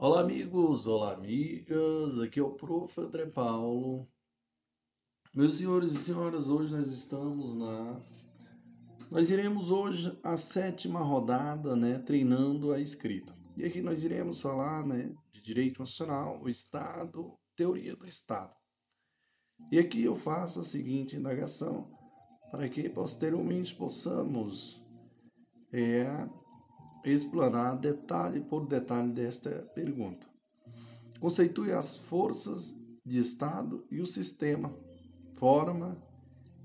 Olá, amigos, olá, amigas. Aqui é o Prof. André Paulo. Meus senhores e senhoras, hoje nós estamos na. Nós iremos hoje a sétima rodada, né, treinando a escrita. E aqui nós iremos falar, né, de direito nacional, o Estado, teoria do Estado. E aqui eu faço a seguinte indagação para que posteriormente possamos é, explanar detalhe por detalhe desta pergunta. Conceitue as forças de Estado e o sistema, forma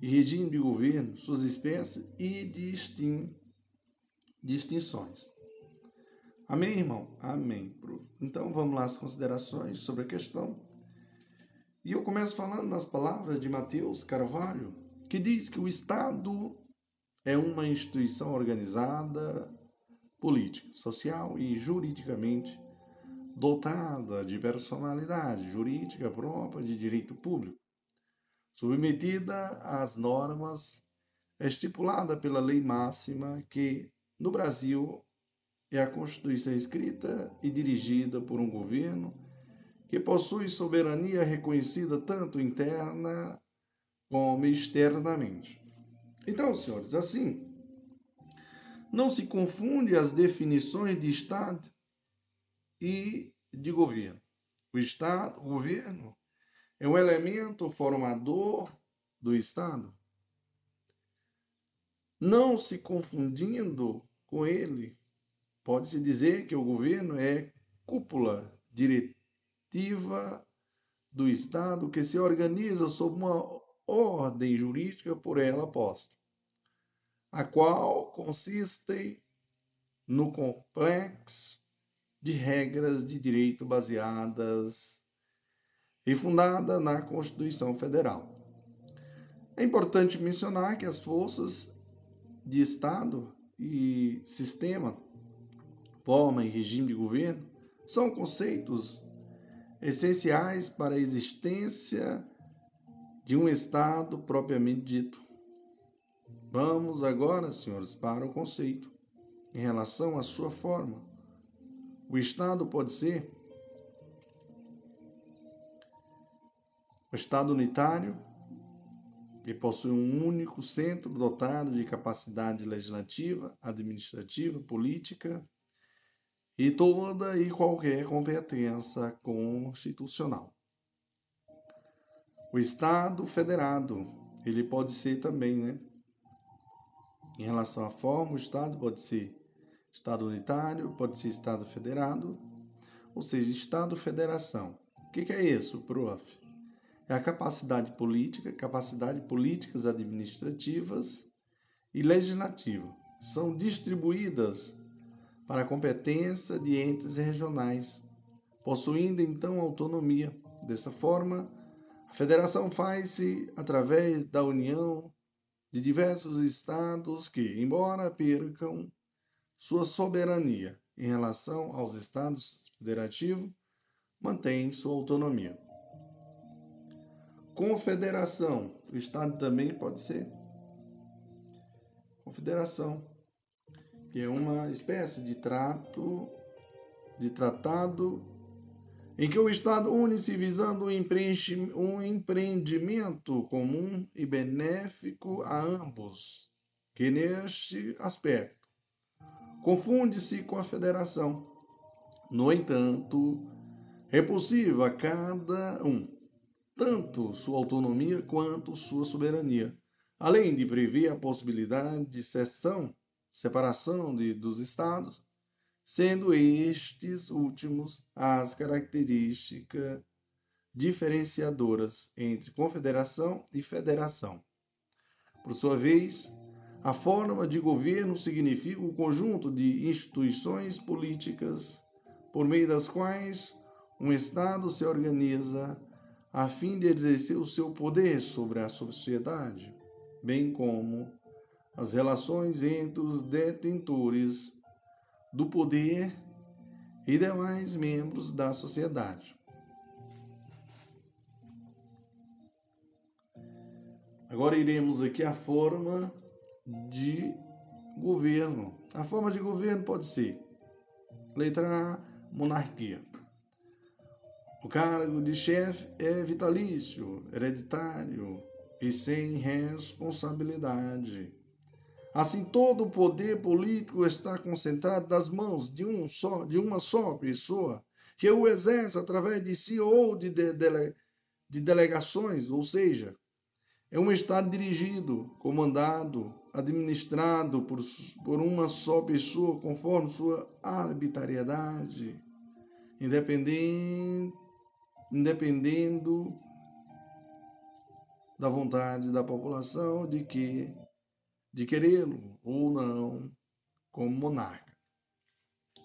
e regime de governo, suas espécies e distin... distinções. Amém, irmão? Amém. Então vamos lá as considerações sobre a questão. E eu começo falando nas palavras de Mateus Carvalho, que diz que o Estado é uma instituição organizada, política, social e juridicamente dotada de personalidade jurídica própria de direito público, submetida às normas estipuladas pela lei máxima que, no Brasil, é a Constituição escrita e dirigida por um governo que possui soberania reconhecida tanto interna como externamente. Então, senhores, assim, não se confunde as definições de Estado e de governo. O Estado, o governo, é um elemento formador do Estado. Não se confundindo com ele, pode-se dizer que o governo é cúpula diretiva do Estado que se organiza sob uma ordem jurídica por ela posta a qual consiste no complexo de regras de direito baseadas e fundada na Constituição Federal. É importante mencionar que as forças de Estado e sistema, forma e regime de governo são conceitos essenciais para a existência de um Estado propriamente dito. Vamos agora, senhores, para o conceito em relação à sua forma. O Estado pode ser o Estado unitário, que possui um único centro dotado de capacidade legislativa, administrativa, política e toda e qualquer competência constitucional. O Estado federado, ele pode ser também, né? Em relação à forma, o Estado pode ser Estado unitário, pode ser Estado federado, ou seja, Estado-federação. O que, é isso, prof? É a capacidade política, capacidade políticas administrativas e legislativa. São distribuídas para a competência de entes regionais, possuindo então autonomia. Dessa forma, a federação faz-se através da união de diversos estados que, embora percam sua soberania em relação aos estados federativos, mantêm sua autonomia. Confederação, o estado também pode ser confederação, que é uma espécie de trato de tratado em que o Estado une-se visando um empreendimento comum e benéfico a ambos, que neste aspecto confunde-se com a federação. No entanto, é possível a cada um tanto sua autonomia quanto sua soberania, além de prever a possibilidade de cessão, separação de, dos estados sendo estes últimos as características diferenciadoras entre confederação e federação. Por sua vez, a forma de governo significa o conjunto de instituições políticas por meio das quais um Estado se organiza a fim de exercer o seu poder sobre a sociedade, bem como as relações entre os detentores do poder e demais membros da sociedade. Agora iremos aqui a forma de governo. A forma de governo pode ser letra A, monarquia. O cargo de chefe é vitalício, hereditário e sem responsabilidade. Assim, todo o poder político está concentrado nas mãos de um só, de uma só pessoa, que o exerce através de si ou de, de, de delegações, ou seja, é um Estado dirigido, comandado, administrado por, por uma só pessoa, conforme sua arbitrariedade, independente, independendo da vontade da população de que de querê-lo ou não como monarca.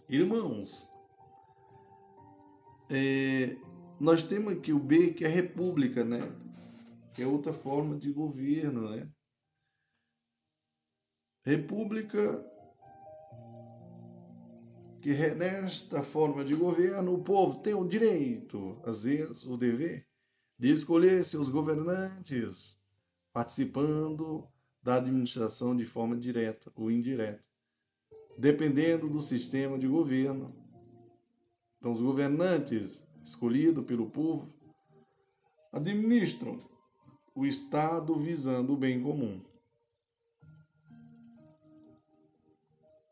Irmãos, é, nós temos aqui o B, que é república, né? Que é outra forma de governo, né? República, que nesta forma de governo o povo tem o direito, às vezes o dever, de escolher seus governantes, participando da administração de forma direta ou indireta, dependendo do sistema de governo. Então, os governantes escolhidos pelo povo administram o Estado visando o bem comum.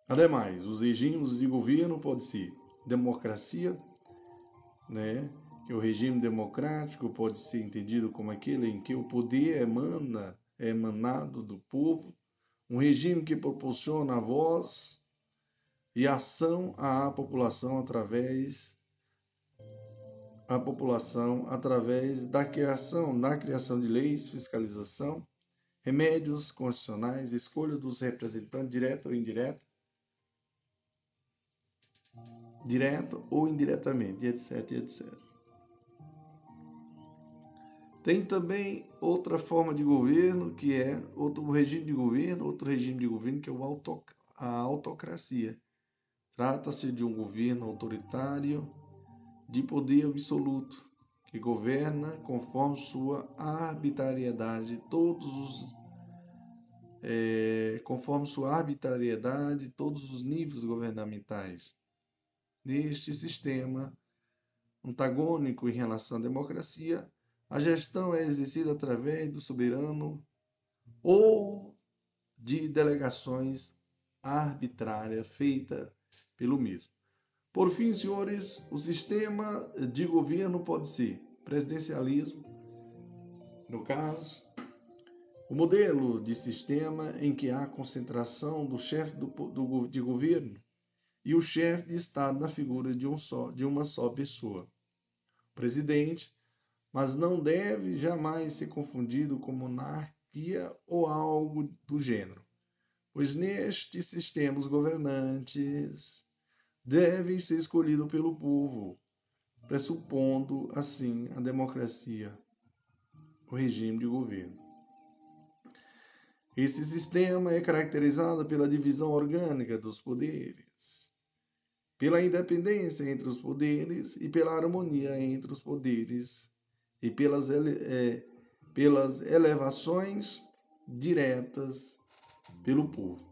Ademais, os regimes de governo podem ser democracia, né? que o regime democrático pode ser entendido como aquele em que o poder emana emanado do povo, um regime que proporciona a voz e ação à população através a população através da criação, na criação de leis, fiscalização, remédios constitucionais, escolha dos representantes direto ou indireto, direto ou indiretamente, etc, etc. Tem também outra forma de governo, que é outro regime de governo, outro regime de governo que é o auto, a autocracia. Trata-se de um governo autoritário de poder absoluto, que governa conforme sua arbitrariedade todos os é, conforme sua arbitrariedade todos os níveis governamentais. Neste sistema antagônico em relação à democracia, a gestão é exercida através do soberano ou de delegações arbitrárias feitas pelo mesmo. Por fim, senhores, o sistema de governo pode ser presidencialismo, no caso, o modelo de sistema em que há concentração do chefe do, do, de governo e o chefe de Estado na figura de, um só, de uma só pessoa. O presidente mas não deve jamais ser confundido com monarquia ou algo do gênero, pois neste sistema os governantes devem ser escolhidos pelo povo, pressupondo assim a democracia, o regime de governo. Esse sistema é caracterizado pela divisão orgânica dos poderes, pela independência entre os poderes e pela harmonia entre os poderes e pelas, é, pelas elevações diretas pelo povo,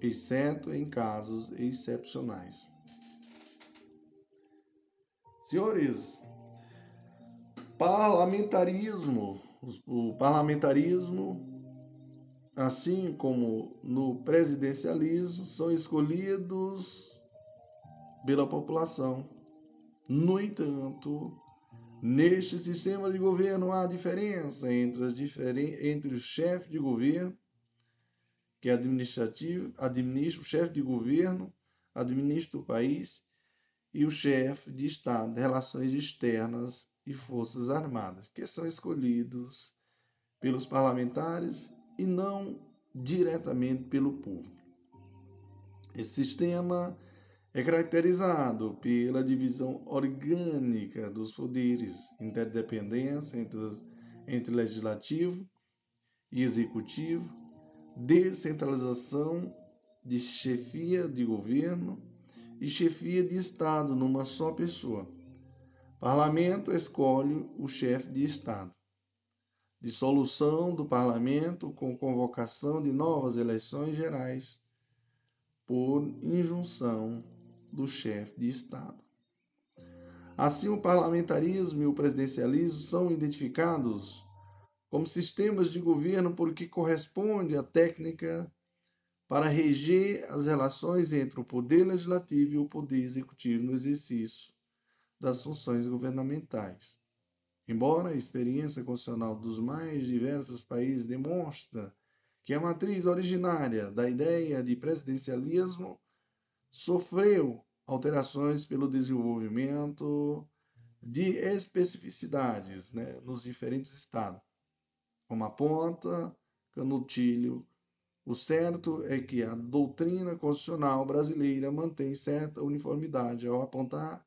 exceto em casos excepcionais. Senhores, parlamentarismo, o parlamentarismo, assim como no presidencialismo, são escolhidos pela população. No entanto, Neste sistema de governo há diferença entre, as diferen... entre o chefe de governo, que é administrativo, administra, o chefe de governo administra o país, e o chefe de Estado, Relações Externas e Forças Armadas, que são escolhidos pelos parlamentares e não diretamente pelo povo. Esse sistema é caracterizado pela divisão orgânica dos poderes, interdependência entre, entre legislativo e executivo, descentralização de chefia de governo e chefia de Estado numa só pessoa. Parlamento escolhe o chefe de Estado. Dissolução do parlamento com convocação de novas eleições gerais por injunção do chefe de Estado. Assim, o parlamentarismo e o presidencialismo são identificados como sistemas de governo porque corresponde à técnica para reger as relações entre o poder legislativo e o poder executivo no exercício das funções governamentais. Embora a experiência constitucional dos mais diversos países demonstre que a matriz originária da ideia de presidencialismo sofreu alterações pelo desenvolvimento de especificidades né, nos diferentes estados, como aponta Canutilho. O certo é que a doutrina constitucional brasileira mantém certa uniformidade ao apontar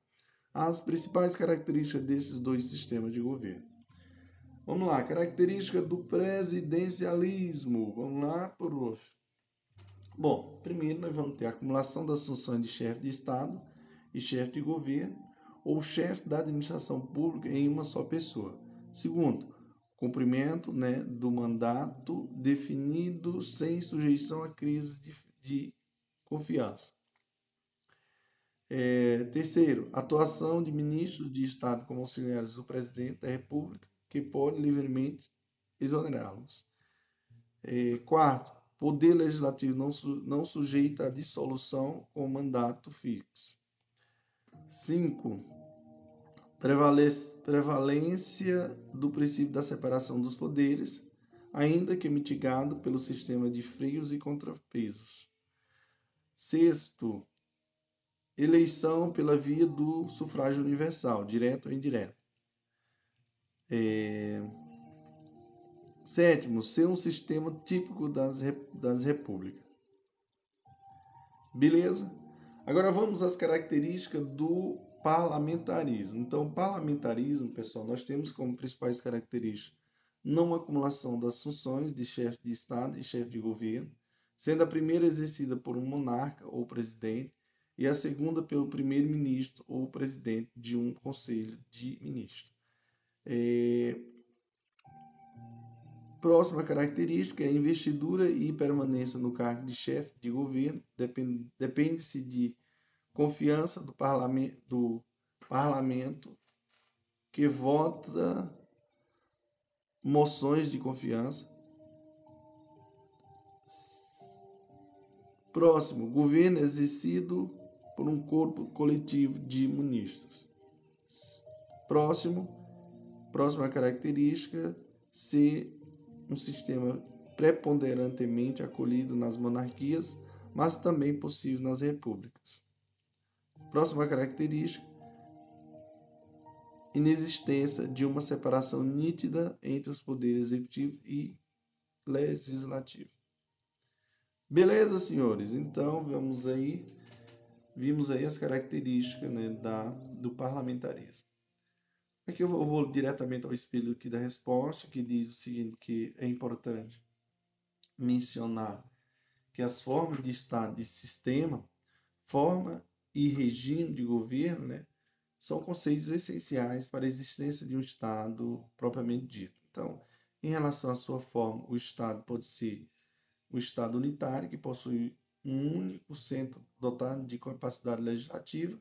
as principais características desses dois sistemas de governo. Vamos lá, característica do presidencialismo. Vamos lá, prof. Bom, primeiro nós vamos ter a acumulação das funções de chefe de Estado e chefe de governo ou chefe da administração pública em uma só pessoa. Segundo, cumprimento né, do mandato definido sem sujeição a crise de, de confiança. É, terceiro, atuação de ministros de Estado como auxiliares do presidente da República que pode livremente exonerá-los. É, quarto, poder legislativo não, não sujeita à dissolução com mandato fixo. Cinco, prevalência do princípio da separação dos poderes, ainda que mitigado pelo sistema de freios e contrapesos. Sexto, eleição pela via do sufrágio universal, direto ou indireto. É... Sétimo, ser um sistema típico das, das repúblicas. Beleza? Agora vamos às características do parlamentarismo. Então, parlamentarismo, pessoal, nós temos como principais características não acumulação das funções de chefe de Estado e chefe de governo, sendo a primeira exercida por um monarca ou presidente e a segunda pelo primeiro-ministro ou presidente de um conselho de ministros. É... Próxima característica é a investidura e permanência no cargo de chefe de governo. Depende-se de confiança do parlamento, do parlamento que vota moções de confiança. Próximo, governo exercido por um corpo coletivo de ministros. Próximo, Próxima característica, ser um sistema preponderantemente acolhido nas monarquias, mas também possível nas repúblicas. Próxima característica, inexistência de uma separação nítida entre os poderes executivo e legislativo. Beleza, senhores? Então, vamos aí, vimos aí as características né, da, do parlamentarismo. Aqui eu vou, eu vou diretamente ao espelho aqui da resposta, que diz o seguinte, que é importante mencionar que as formas de Estado e sistema, forma e regime de governo, né, são conceitos essenciais para a existência de um Estado propriamente dito. Então, em relação à sua forma, o Estado pode ser o Estado unitário, que possui um único centro dotado de capacidade legislativa,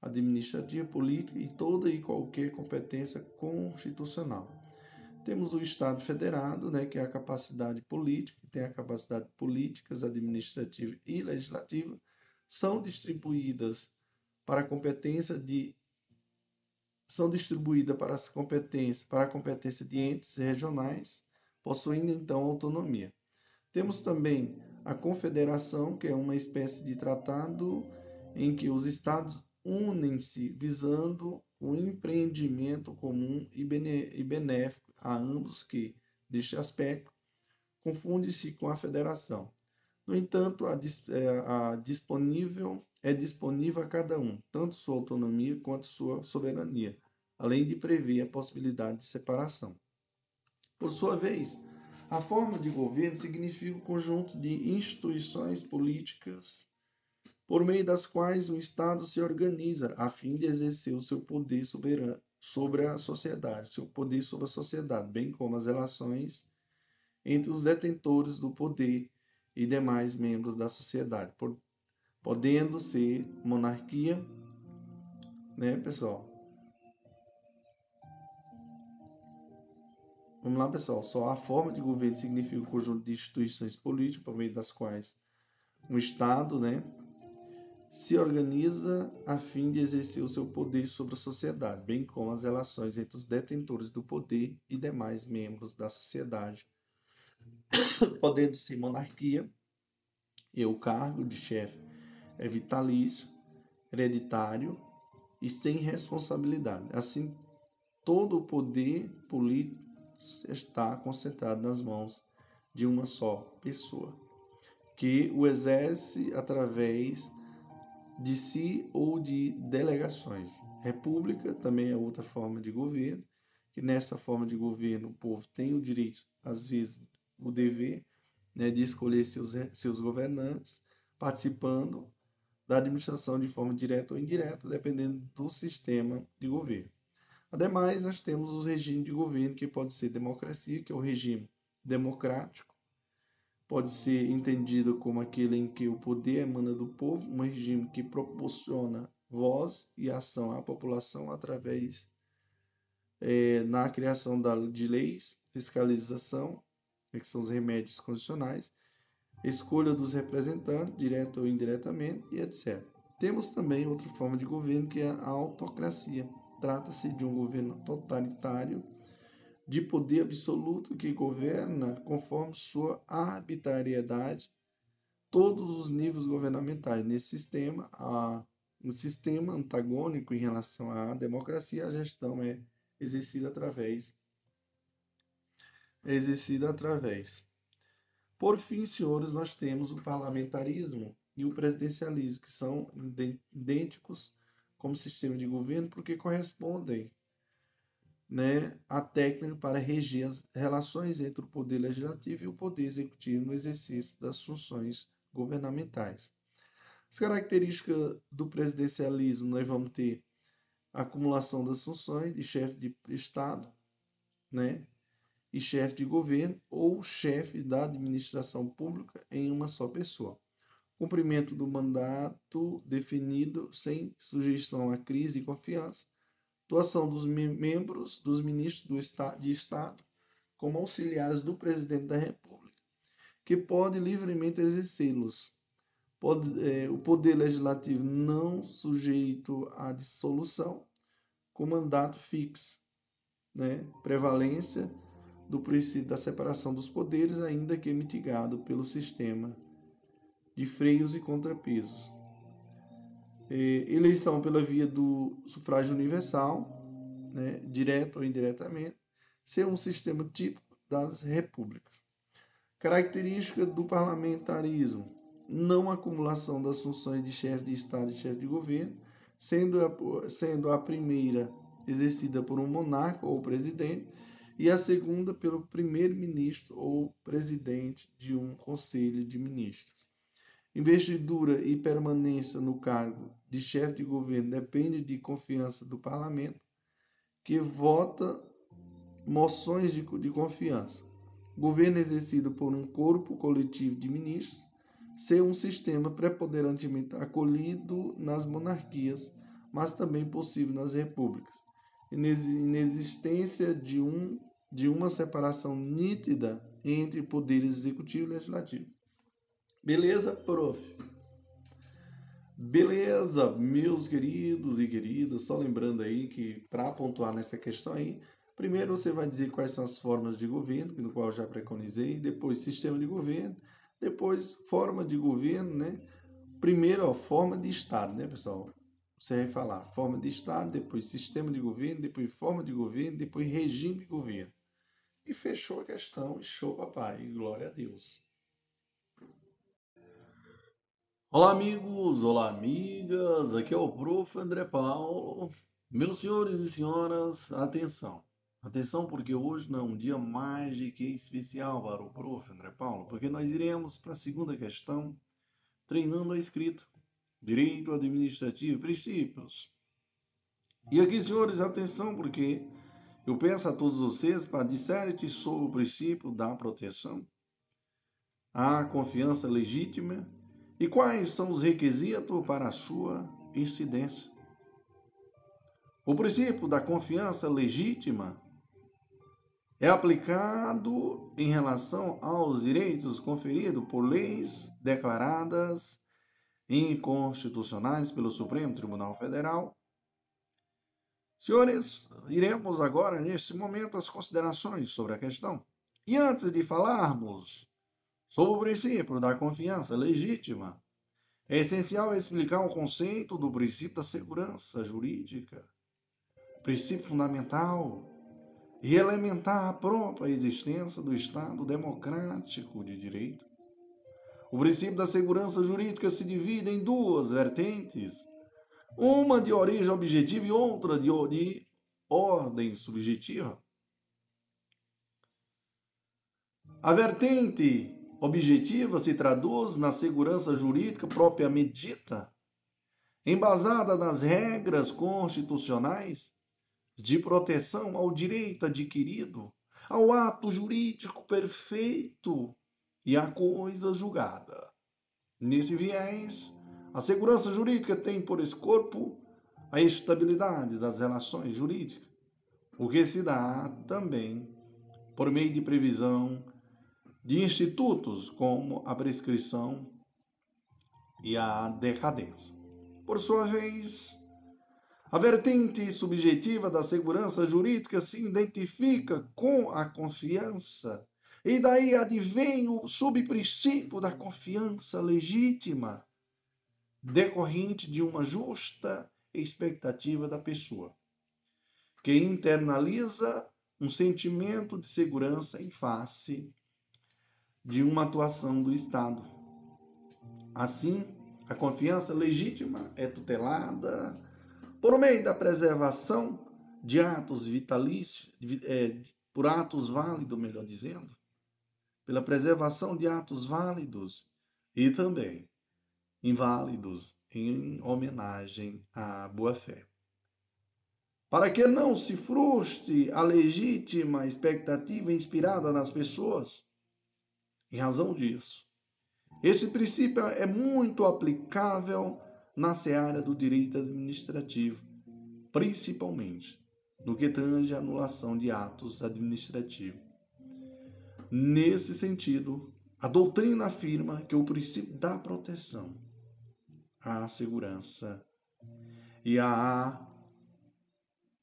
administrativa, política e toda e qualquer competência constitucional. Temos o Estado federado, né, que é a capacidade política, tem a capacidade políticas, administrativa e legislativa, são distribuídas para a competência de são distribuídas para as competências para a competência de entes regionais, possuindo então autonomia. Temos também a confederação, que é uma espécie de tratado em que os estados unem-se visando um empreendimento comum e benéfico a ambos que, neste aspecto, confunde-se com a federação. No entanto, a, é, a, disponível é disponível a cada um, tanto sua autonomia quanto sua soberania, além de prever a possibilidade de separação. Por sua vez, a forma de governo significa o conjunto de instituições políticas por meio das quais o Estado se organiza a fim de exercer o seu poder soberano sobre a sociedade, seu poder sobre a sociedade, bem como as relações entre os detentores do poder e demais membros da sociedade, podendo ser monarquia, né, pessoal? Vamos lá, pessoal. Só a forma de governo significa o um conjunto de instituições políticas por meio das quais um Estado, né, se organiza a fim de exercer o seu poder sobre a sociedade, bem como as relações entre os detentores do poder e demais membros da sociedade, podendo ser monarquia e o cargo de chefe é vitalício, hereditário e sem responsabilidade. Assim, todo o poder político está concentrado nas mãos de uma só pessoa, que o exerce através de si ou de delegações. República também é outra forma de governo, que nessa forma de governo o povo tem o direito, às vezes o dever, né, de escolher seus, seus governantes, participando da administração de forma direta ou indireta, dependendo do sistema de governo. Ademais, nós temos os regimes de governo, que pode ser democracia, que é o regime democrático, pode ser entendido como aquele em que o poder emana do povo, um regime que proporciona voz e ação à população através é, na criação da, de leis, fiscalização, que são os remédios condicionais, escolha dos representantes, direto ou indiretamente, e etc. Temos também outra forma de governo que é a autocracia. Trata-se de um governo totalitário de poder absoluto que governa conforme sua arbitrariedade todos os níveis governamentais. Nesse sistema, um sistema antagônico em relação à democracia, a gestão é exercida através é exercida através. Por fim, senhores, nós temos o parlamentarismo e o presidencialismo, que são idênticos como sistema de governo, porque correspondem né, a técnica para reger as relações entre o poder legislativo e o poder executivo no exercício das funções governamentais. As características do presidencialismo, nós vamos ter a acumulação das funções de chefe de Estado, né, e chefe de governo ou chefe da administração pública em uma só pessoa. Cumprimento do mandato definido sem sujeição à crise de confiança atuação dos membros dos ministros do estado, de Estado como auxiliares do presidente da República, que pode livremente exercê-los. É, o poder legislativo não sujeito à dissolução, com mandato fixo, né? prevalência do princípio da separação dos poderes, ainda que mitigado pelo sistema de freios e contrapesos eleição pela via do sufrágio universal, né, direto ou indiretamente, ser um sistema típico das repúblicas. Característica do parlamentarismo: não acumulação das funções de chefe de Estado e chefe de governo, sendo a, sendo a primeira exercida por um monarca ou presidente e a segunda pelo primeiro-ministro ou presidente de um conselho de ministros. Investidura e permanência no cargo de chefe de governo depende de confiança do parlamento, que vota moções de, de confiança. Governo exercido por um corpo coletivo de ministros, ser um sistema preponderantemente acolhido nas monarquias, mas também possível nas repúblicas. Inexistência de, um, de uma separação nítida entre poderes executivo e legislativo. Beleza, prof? Beleza, meus queridos e queridas, só lembrando aí que para pontuar nessa questão aí, primeiro você vai dizer quais são as formas de governo, no qual eu já preconizei, depois sistema de governo, depois forma de governo, né? Primeiro, ó, forma de Estado, né, pessoal? Você vai falar forma de Estado, depois sistema de governo, depois forma de governo, depois regime de governo. E fechou a questão, show, papai, glória a Deus. Olá, amigos, olá, amigas. Aqui é o Prof. André Paulo. Meus senhores e senhoras, atenção. Atenção, porque hoje não é um dia mais de que especial para o Prof. André Paulo, porque nós iremos para a segunda questão, treinando a escrita, direito administrativo, princípios. E aqui, senhores, atenção, porque eu peço a todos vocês para disserte sobre o princípio da proteção, a confiança legítima e quais são os requisitos para a sua incidência? O princípio da confiança legítima é aplicado em relação aos direitos conferidos por leis declaradas inconstitucionais pelo Supremo Tribunal Federal. Senhores, iremos agora, neste momento, as considerações sobre a questão. E antes de falarmos sobre o princípio da confiança legítima, é essencial explicar o conceito do princípio da segurança jurídica, princípio fundamental e elementar a própria existência do Estado democrático de direito. O princípio da segurança jurídica se divide em duas vertentes, uma de origem objetiva e outra de, de ordem subjetiva. A vertente objetiva se traduz na segurança jurídica propriamente dita, embasada nas regras constitucionais de proteção ao direito adquirido, ao ato jurídico perfeito e à coisa julgada. Nesse viés, a segurança jurídica tem por escopo a estabilidade das relações jurídicas, o que se dá também por meio de previsão de institutos como a prescrição e a decadência. Por sua vez, a vertente subjetiva da segurança jurídica se identifica com a confiança, e daí advém o subprincípio da confiança legítima, decorrente de uma justa expectativa da pessoa, que internaliza um sentimento de segurança em face de uma atuação do Estado. Assim, a confiança legítima é tutelada por meio da preservação de atos vitalícios, é, por atos válidos, melhor dizendo, pela preservação de atos válidos e também inválidos em homenagem à boa-fé. Para que não se frustre a legítima expectativa inspirada nas pessoas, em razão disso, este princípio é muito aplicável na seara do direito administrativo, principalmente no que tange à anulação de atos administrativos. Nesse sentido, a doutrina afirma que o princípio da proteção à segurança e a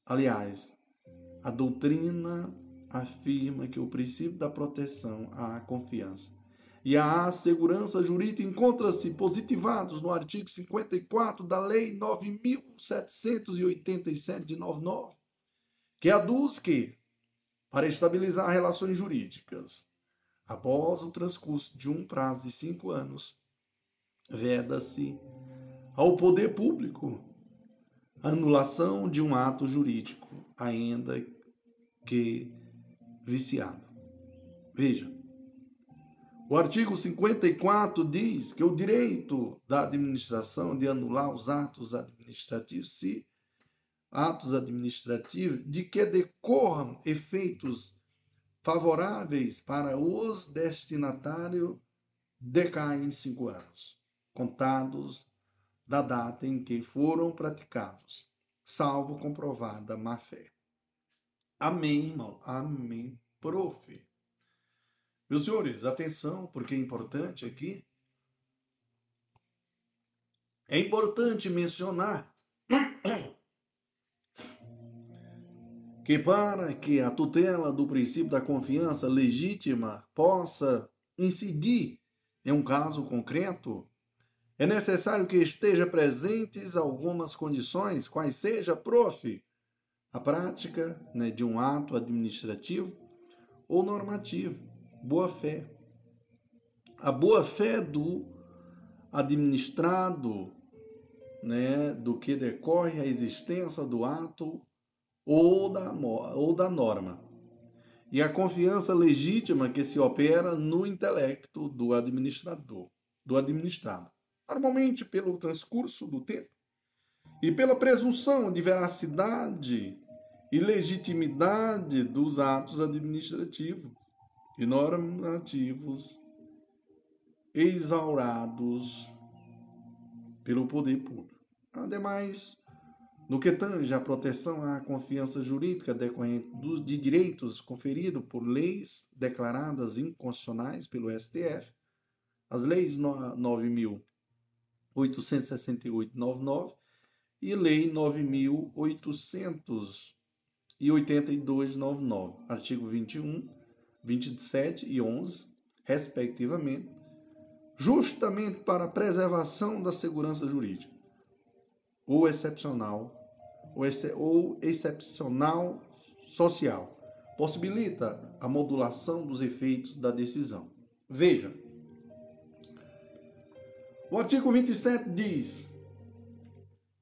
aliás, a doutrina afirma que o princípio da proteção à confiança e à segurança jurídica encontra-se positivados no artigo 54 da Lei 9.787 de 99, que aduz que, para estabilizar relações jurídicas, após o transcurso de um prazo de cinco anos, veda-se ao poder público a anulação de um ato jurídico, ainda que viciado. Veja, o artigo 54 diz que o direito da administração de anular os atos administrativos, se atos administrativos de que decorram efeitos favoráveis para os destinatários decai em cinco anos, contados da data em que foram praticados, salvo comprovada má-fé. Amém, irmão. Amém, prof. Meus senhores, atenção, porque é importante aqui. É importante mencionar que para que a tutela do princípio da confiança legítima possa incidir em um caso concreto, é necessário que esteja presentes algumas condições, quais seja, prof, a prática né, de um ato administrativo ou normativo. Boa-fé. A boa-fé do administrado, né, do que decorre a existência do ato ou da, ou da norma. E a confiança legítima que se opera no intelecto do administrador, do administrado. Normalmente pelo transcurso do tempo e pela presunção de veracidade e legitimidade dos atos administrativos e normativos exaurados pelo poder público. Ademais, no que tange à proteção à confiança jurídica decorrente de direitos conferidos por leis declaradas inconstitucionais pelo STF, as leis 9.868-99 e lei 9.882-99, artigo 21, 27 e 11, respectivamente, justamente para a preservação da segurança jurídica ou excepcional ou, ex ou excepcional social. Possibilita a modulação dos efeitos da decisão. Veja, o artigo 27 diz: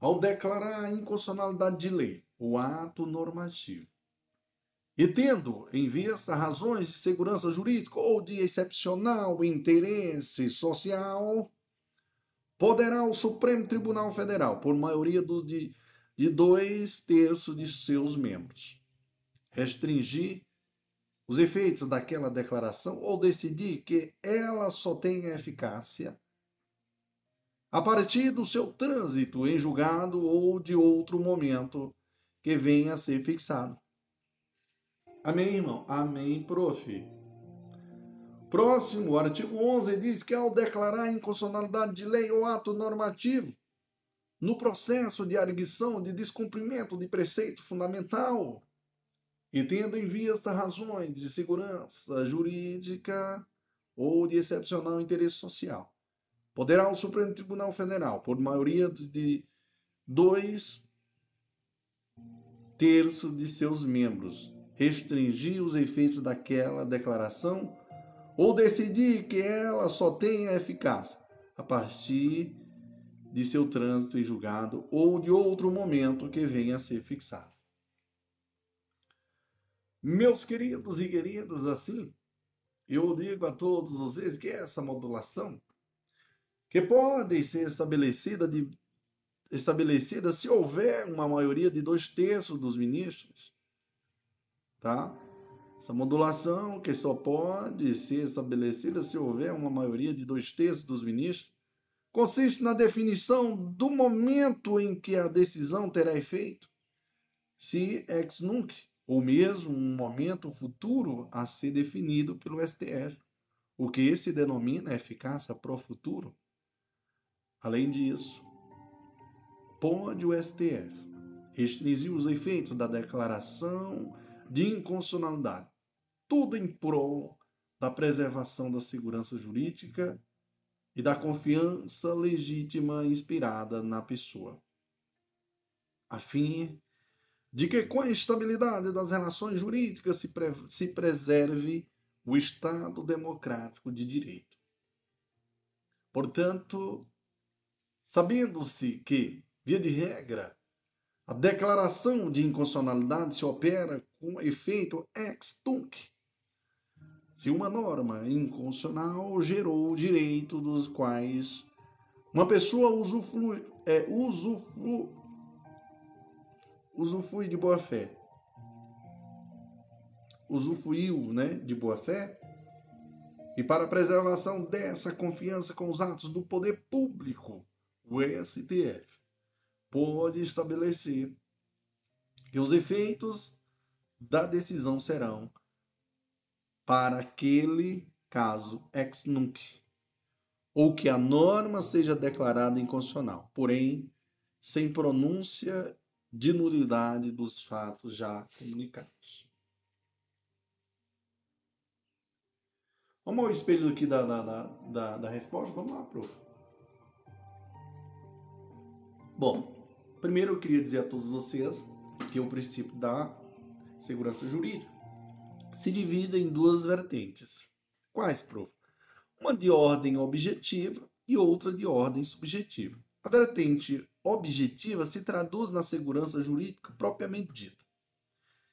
ao declarar a inconstitucionalidade de lei, o ato normativo, e tendo em vista razões de segurança jurídica ou de excepcional interesse social, poderá o Supremo Tribunal Federal, por maioria do, de, de dois terços de seus membros, restringir os efeitos daquela declaração ou decidir que ela só tenha eficácia a partir do seu trânsito em julgado ou de outro momento que venha a ser fixado. Amém, irmão? Amém, prof. Próximo, o artigo 11 diz que ao declarar inconstitucionalidade de lei ou ato normativo, no processo de arguição de descumprimento de preceito fundamental, e tendo em vista razões de segurança jurídica ou de excepcional interesse social, poderá o Supremo Tribunal Federal, por maioria de dois terços de seus membros, restringir os efeitos daquela declaração ou decidir que ela só tenha eficácia a partir de seu trânsito em julgado ou de outro momento que venha a ser fixado. Meus queridos e queridas, assim, eu digo a todos vocês que essa modulação que pode ser estabelecida de estabelecida se houver uma maioria de dois terços dos ministros, tá? Essa modulação que só pode ser estabelecida se houver uma maioria de dois terços dos ministros, consiste na definição do momento em que a decisão terá efeito, se ex nunc, ou mesmo um momento futuro a ser definido pelo STF, o que se denomina eficácia pro futuro. Além disso, pode o STF restringir os efeitos da declaração de inconstitucionalidade. Tudo em prol da preservação da segurança jurídica e da confiança legítima inspirada na pessoa, a fim de que com a estabilidade das relações jurídicas se, pre se preserve o Estado democrático de direito. Portanto, sabendo-se que, via de regra, a declaração de inconstitucionalidade se opera com efeito ex tunc, se uma norma inconstitucional gerou o direito dos quais uma pessoa usufrui, é, usufru, usufrui de boa fé, usufruiu né, de boa fé, e para a preservação dessa confiança com os atos do poder público, o STF pode estabelecer que os efeitos da decisão serão para aquele caso ex nunc, ou que a norma seja declarada inconstitucional, porém sem pronúncia de nulidade dos fatos já comunicados. Vamos ao espelho aqui da, da, da, da resposta? Vamos lá, prof. Bom, primeiro eu queria dizer a todos vocês que o princípio da segurança jurídica se divide em duas vertentes. Quais, prof? Uma de ordem objetiva e outra de ordem subjetiva. A vertente objetiva se traduz na segurança jurídica propriamente dita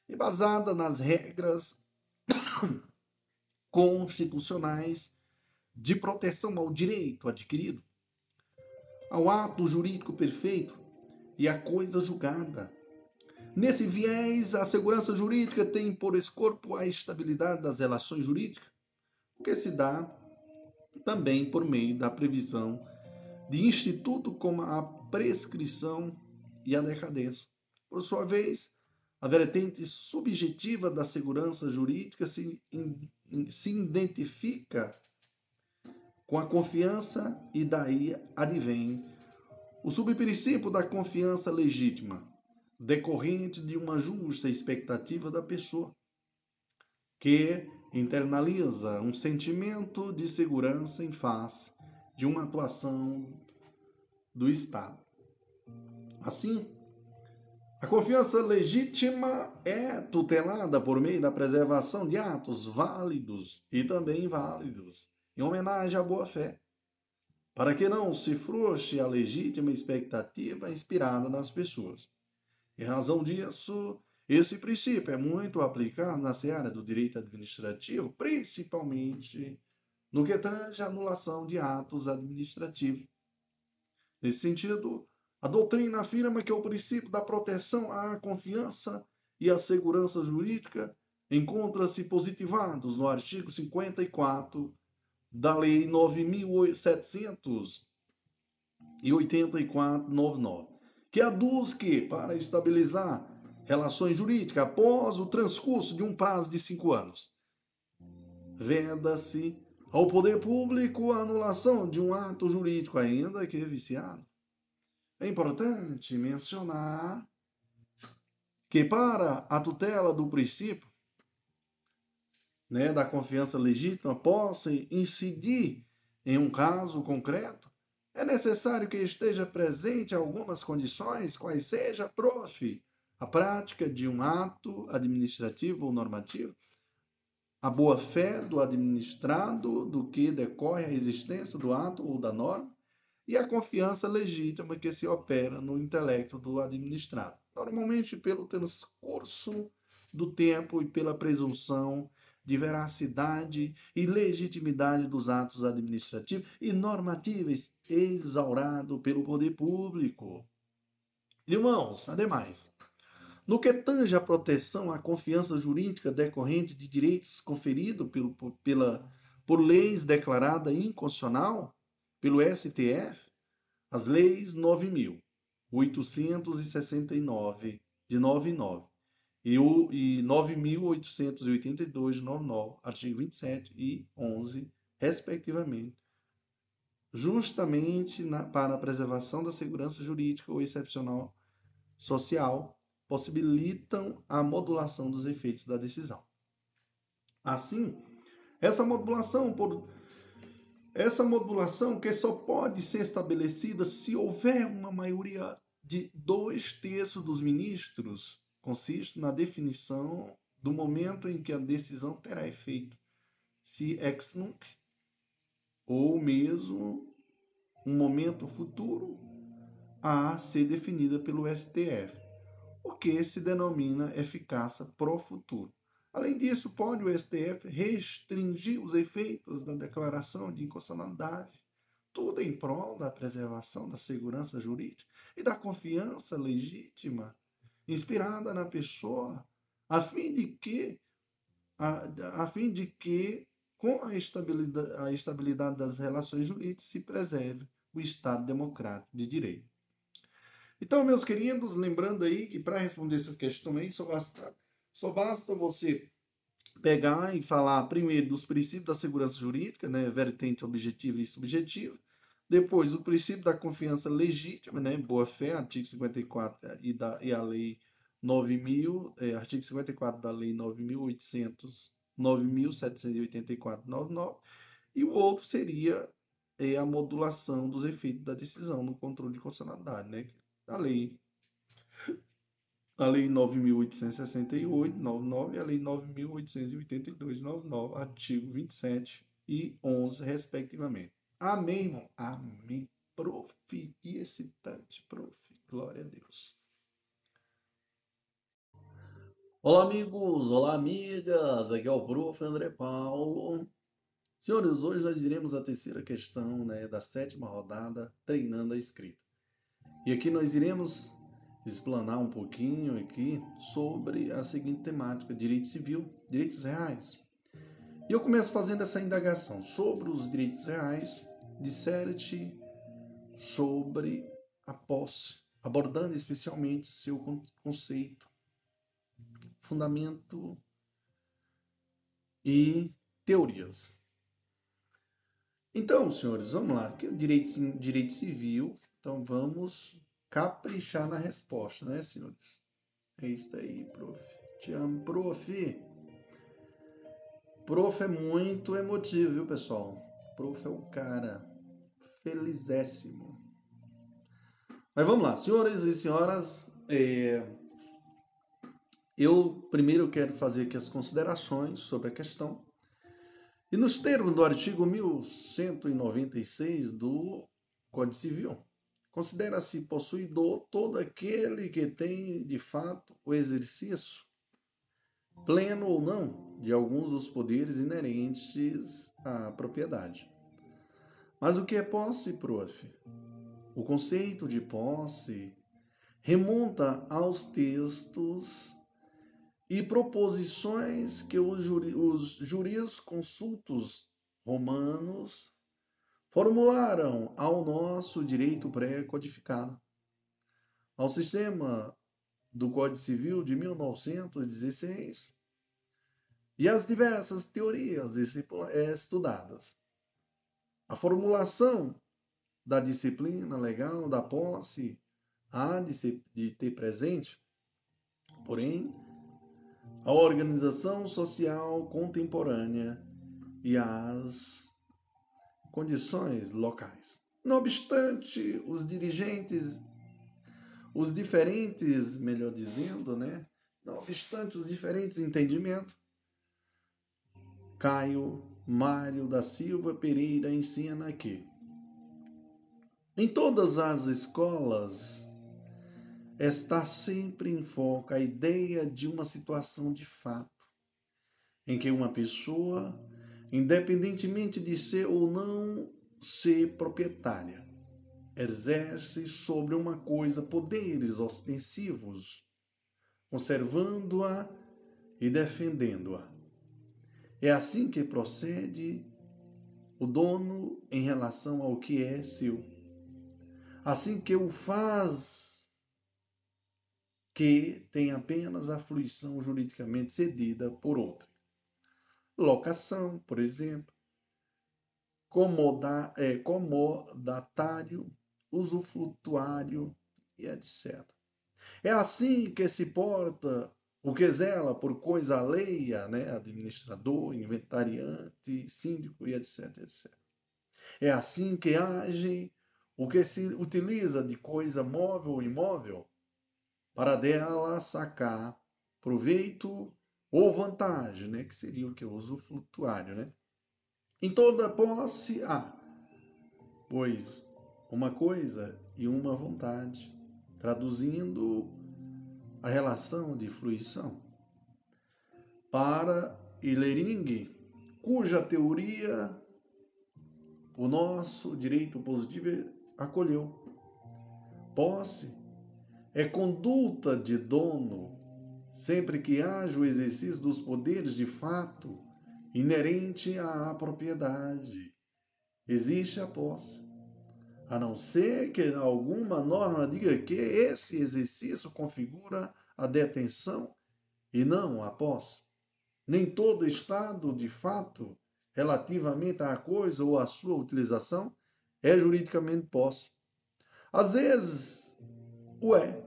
e basada nas regras constitucionais de proteção ao direito adquirido, ao ato jurídico perfeito e à coisa julgada, Nesse viés, a segurança jurídica tem por escorpo a estabilidade das relações jurídicas, o que se dá também por meio da previsão de instituto como a prescrição e a decadência. Por sua vez, a vertente subjetiva da segurança jurídica se, in, se identifica com a confiança e daí advém o subprincípio da confiança legítima, decorrente de uma justa expectativa da pessoa, que internaliza um sentimento de segurança em face de uma atuação do Estado. Assim, a confiança legítima é tutelada por meio da preservação de atos válidos e também inválidos, em homenagem à boa-fé, para que não se frouxe a legítima expectativa inspirada nas pessoas. Em razão disso, esse princípio é muito aplicado na seara do direito administrativo, principalmente no que tange à anulação de atos administrativos. Nesse sentido, a doutrina afirma que o princípio da proteção à confiança e à segurança jurídica encontra-se positivados no artigo 54 da Lei 9784-99, que aduz que, para estabilizar relações jurídicas após o transcurso de um prazo de cinco anos, veda-se ao poder público a anulação de um ato jurídico, ainda que viciado. É importante mencionar que para a tutela do princípio né, da confiança legítima possa incidir em um caso concreto, é necessário que esteja presente algumas condições, quais seja, prof, a prática de um ato administrativo ou normativo, a boa-fé do administrado do que decorre a existência do ato ou da norma, e a confiança legítima que se opera no intelecto do administrado. Normalmente, pelo transcurso do tempo e pela presunção de veracidade e legitimidade dos atos administrativos e normativos exaurado pelo poder público. Irmãos, ademais, no que tange a proteção à confiança jurídica decorrente de direitos conferidos pelo, pela, por leis declarada inconstitucional, pelo STF as leis 9.869 de 99 e, o, e 9.882 de 99, artigo 27 e 11, respectivamente, justamente na, para a preservação da segurança jurídica ou excepcional social, possibilitam a modulação dos efeitos da decisão. Assim, essa modulação por essa modulação que só pode ser estabelecida se houver uma maioria de dois terços dos ministros consiste na definição do momento em que a decisão terá efeito, se ex nunc, ou mesmo um momento futuro a ser definida pelo STF, o que se denomina eficácia pro futuro. Além disso, pode o STF restringir os efeitos da declaração de inconstitucionalidade, tudo em prol da preservação da segurança jurídica e da confiança legítima inspirada na pessoa, a fim de que a, a fim de que com a estabilidade, a estabilidade das relações jurídicas se preserve o Estado democrático de direito. Então, meus queridos, lembrando aí que para responder essa questão aí, só basta só basta você pegar e falar primeiro dos princípios da segurança jurídica, né, vertente objetiva e subjetiva, depois o princípio da confiança legítima, né, boa-fé, artigo 54 e, da, e a lei 9.000, é, artigo 54 da lei 9.800, 9.784, 99, e o outro seria é, a modulação dos efeitos da decisão no controle de constitucionalidade, né, a lei a Lei 9.868, 99 e a Lei 9.882, 99, artigo 27 e 11, respectivamente. Amém, irmão? Amém. Prof. E excitante, prof. Glória a Deus. Olá, amigos. Olá, amigas. Aqui é o prof. André Paulo. Senhores, hoje nós iremos à terceira questão né, da sétima rodada, treinando a escrita. E aqui nós iremos explanar um pouquinho aqui sobre a seguinte temática: direito civil, direitos reais. E eu começo fazendo essa indagação sobre os direitos reais, disserte sobre a posse abordando especialmente seu conceito, fundamento e teorias. Então, senhores, vamos lá. Aqui é direito, direito civil. Então, vamos caprichar na resposta, né, senhores? É isso aí, prof. Te amo, prof. Prof é muito emotivo, viu, pessoal? Prof é o cara. Felizéssimo. Mas vamos lá, senhores e senhoras. É... Eu primeiro quero fazer aqui as considerações sobre a questão. E nos termos do artigo 1196 do Código Civil, considera-se possuidor todo aquele que tem, de fato, o exercício, pleno ou não, de alguns dos poderes inerentes à propriedade. Mas o que é posse, prof? O conceito de posse remonta aos textos e proposições que os, juri, os jurisconsultos romanos formularam ao nosso direito pré-codificado, ao sistema do Código Civil de 1916 e às diversas teorias estudadas. A formulação da disciplina legal da posse há de, de ter presente, porém, a organização social contemporânea e as condições locais. Não obstante, os dirigentes, os diferentes, melhor dizendo, né? Não obstante os diferentes entendimentos, Caio Mário da Silva Pereira ensina que em todas as escolas está sempre em foco a ideia de uma situação de fato, em que uma pessoa, independentemente de ser ou não ser proprietária, exerce sobre uma coisa poderes ostensivos, conservando-a e defendendo-a. É assim que procede o dono em relação ao que é seu. Assim que o faz que tem apenas a fruição juridicamente cedida por outra. Locação, por exemplo, comoda, é, comodatário, usufrutuário e etc. É assim que se porta o que zela por coisa alheia, né? administrador, inventariante, síndico e etc, etc. É assim que age o que se utiliza de coisa móvel ou imóvel para dela sacar proveito ou vantagem, né? que seria o que? O usufrutuário. Né? Em toda posse há, pois, uma coisa e uma vontade, traduzindo a relação de fruição. Para Illering, cuja teoria o nosso direito positivo acolheu. Posse é conduta de dono, sempre que haja o exercício dos poderes de fato inerente à propriedade. Existe a posse. A não ser que alguma norma diga que esse exercício configura a detenção e não a posse. Nem todo estado de fato relativamente à coisa ou à sua utilização é juridicamente posse. Às vezes, Ué,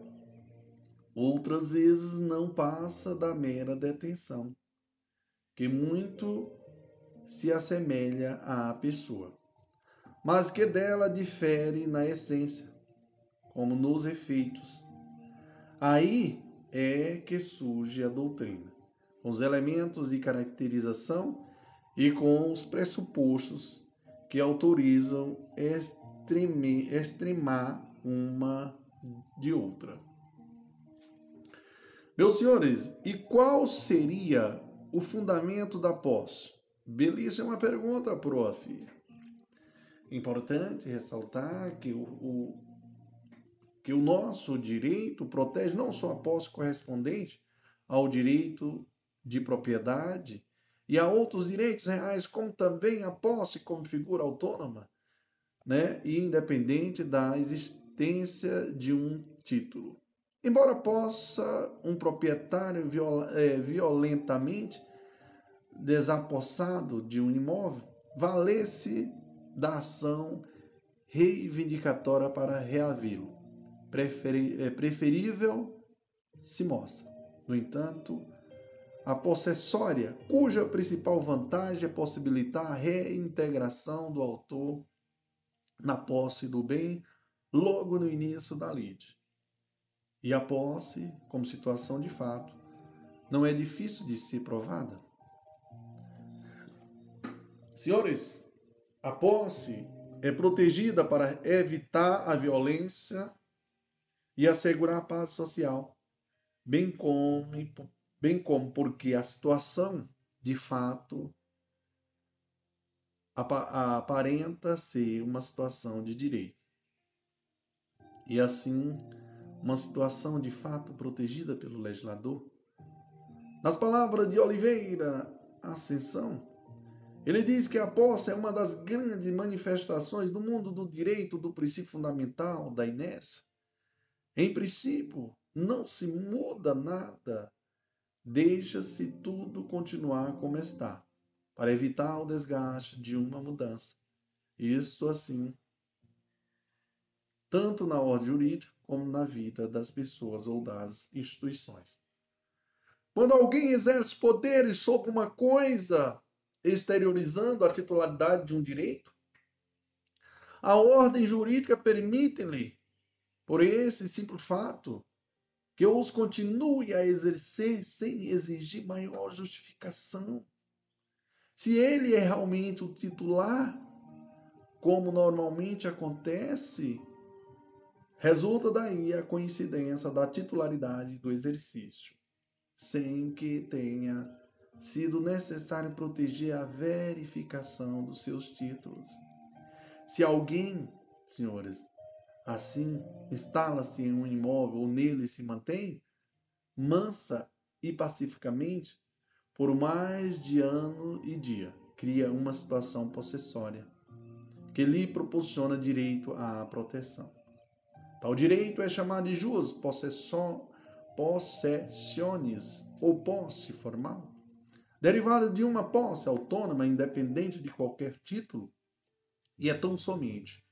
outras vezes não passa da mera detenção, que muito se assemelha à pessoa, mas que dela difere na essência, como nos efeitos. Aí é que surge a doutrina, com os elementos de caracterização e com os pressupostos que autorizam extremar uma de outra. Meus senhores, e qual seria o fundamento da posse? Belíssima pergunta, prof. Importante ressaltar que o, o, que o nosso direito protege não só a posse correspondente ao direito de propriedade e a outros direitos reais, como também a posse como figura autônoma né, e independente da existência de um título. Embora possa um proprietário é, violentamente desapossado de um imóvel valer-se da ação reivindicatória para reavê-lo, é, preferível se mostra. No entanto, a possessória, cuja principal vantagem é possibilitar a reintegração do autor na posse do bem logo no início da lide. E a posse, como situação de fato, não é difícil de ser provada. Senhores, a posse é protegida para evitar a violência e assegurar a paz social, bem como, bem como porque a situação, de fato, aparenta ser uma situação de direito. E assim, uma situação de fato protegida pelo legislador. Nas palavras de Oliveira Ascensão, ele diz que a posse é uma das grandes manifestações do mundo do direito, do princípio fundamental, da inércia. Em princípio, não se muda nada, deixa-se tudo continuar como está, para evitar o desgaste de uma mudança. Isto assim, tanto na ordem jurídica como na vida das pessoas ou das instituições. Quando alguém exerce poderes sobre uma coisa, exteriorizando a titularidade de um direito? A ordem jurídica permite-lhe, por esse simples fato, que os continue a exercer sem exigir maior justificação. Se ele é realmente o titular, como normalmente acontece, resulta daí a coincidência da titularidade do exercício, sem que tenha sido necessário proteger a verificação dos seus títulos. Se alguém, senhores, assim instala-se em um imóvel ou nele se mantém, mansa e pacificamente, por mais de ano e dia, cria uma situação possessória que lhe proporciona direito à proteção. Tal direito é chamado de jus possessiones ou posse formal derivada de uma posse autônoma, independente de qualquer título, e é tão somente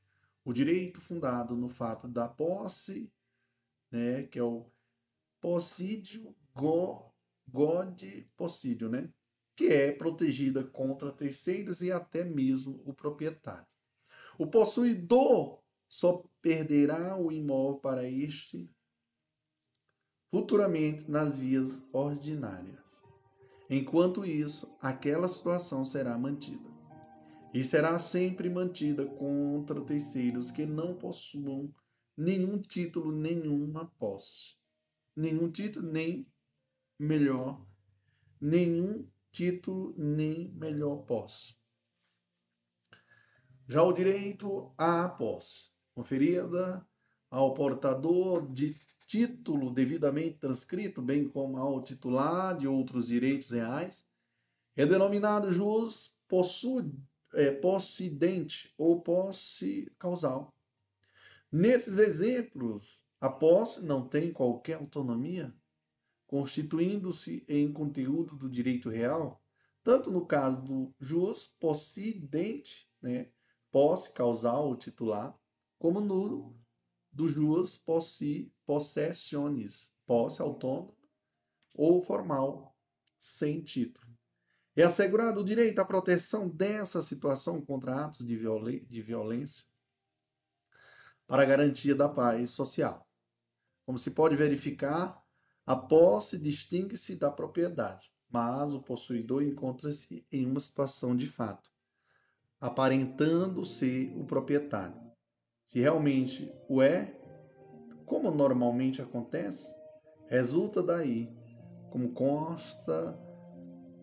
o direito fundado no fato da posse, né, que é o possídio go, god possídio, né, que é protegida contra terceiros e até mesmo o proprietário. O possuidor só perderá o imóvel para este futuramente nas vias ordinárias. Enquanto isso, aquela situação será mantida. E será sempre mantida contra terceiros que não possuam nenhum título, nenhuma posse. Nenhum título, nem melhor, nenhum título, nem melhor posse. Já o direito à posse, conferida ao portador de título devidamente transcrito, bem como ao titular de outros direitos reais, é denominado jus possu, é, possidente ou posse causal. Nesses exemplos, a posse não tem qualquer autonomia, constituindo-se em conteúdo do direito real, tanto no caso do jus possidente, né, posse causal ou titular, como no do jus possi, possessiones, posse autônoma ou formal, sem título. É assegurado o direito à proteção dessa situação contra atos de, de violência para garantia da paz social. Como se pode verificar, a posse distingue-se da propriedade, mas o possuidor encontra-se em uma situação de fato, aparentando ser o proprietário. Se realmente o é, como normalmente acontece, resulta daí, como consta,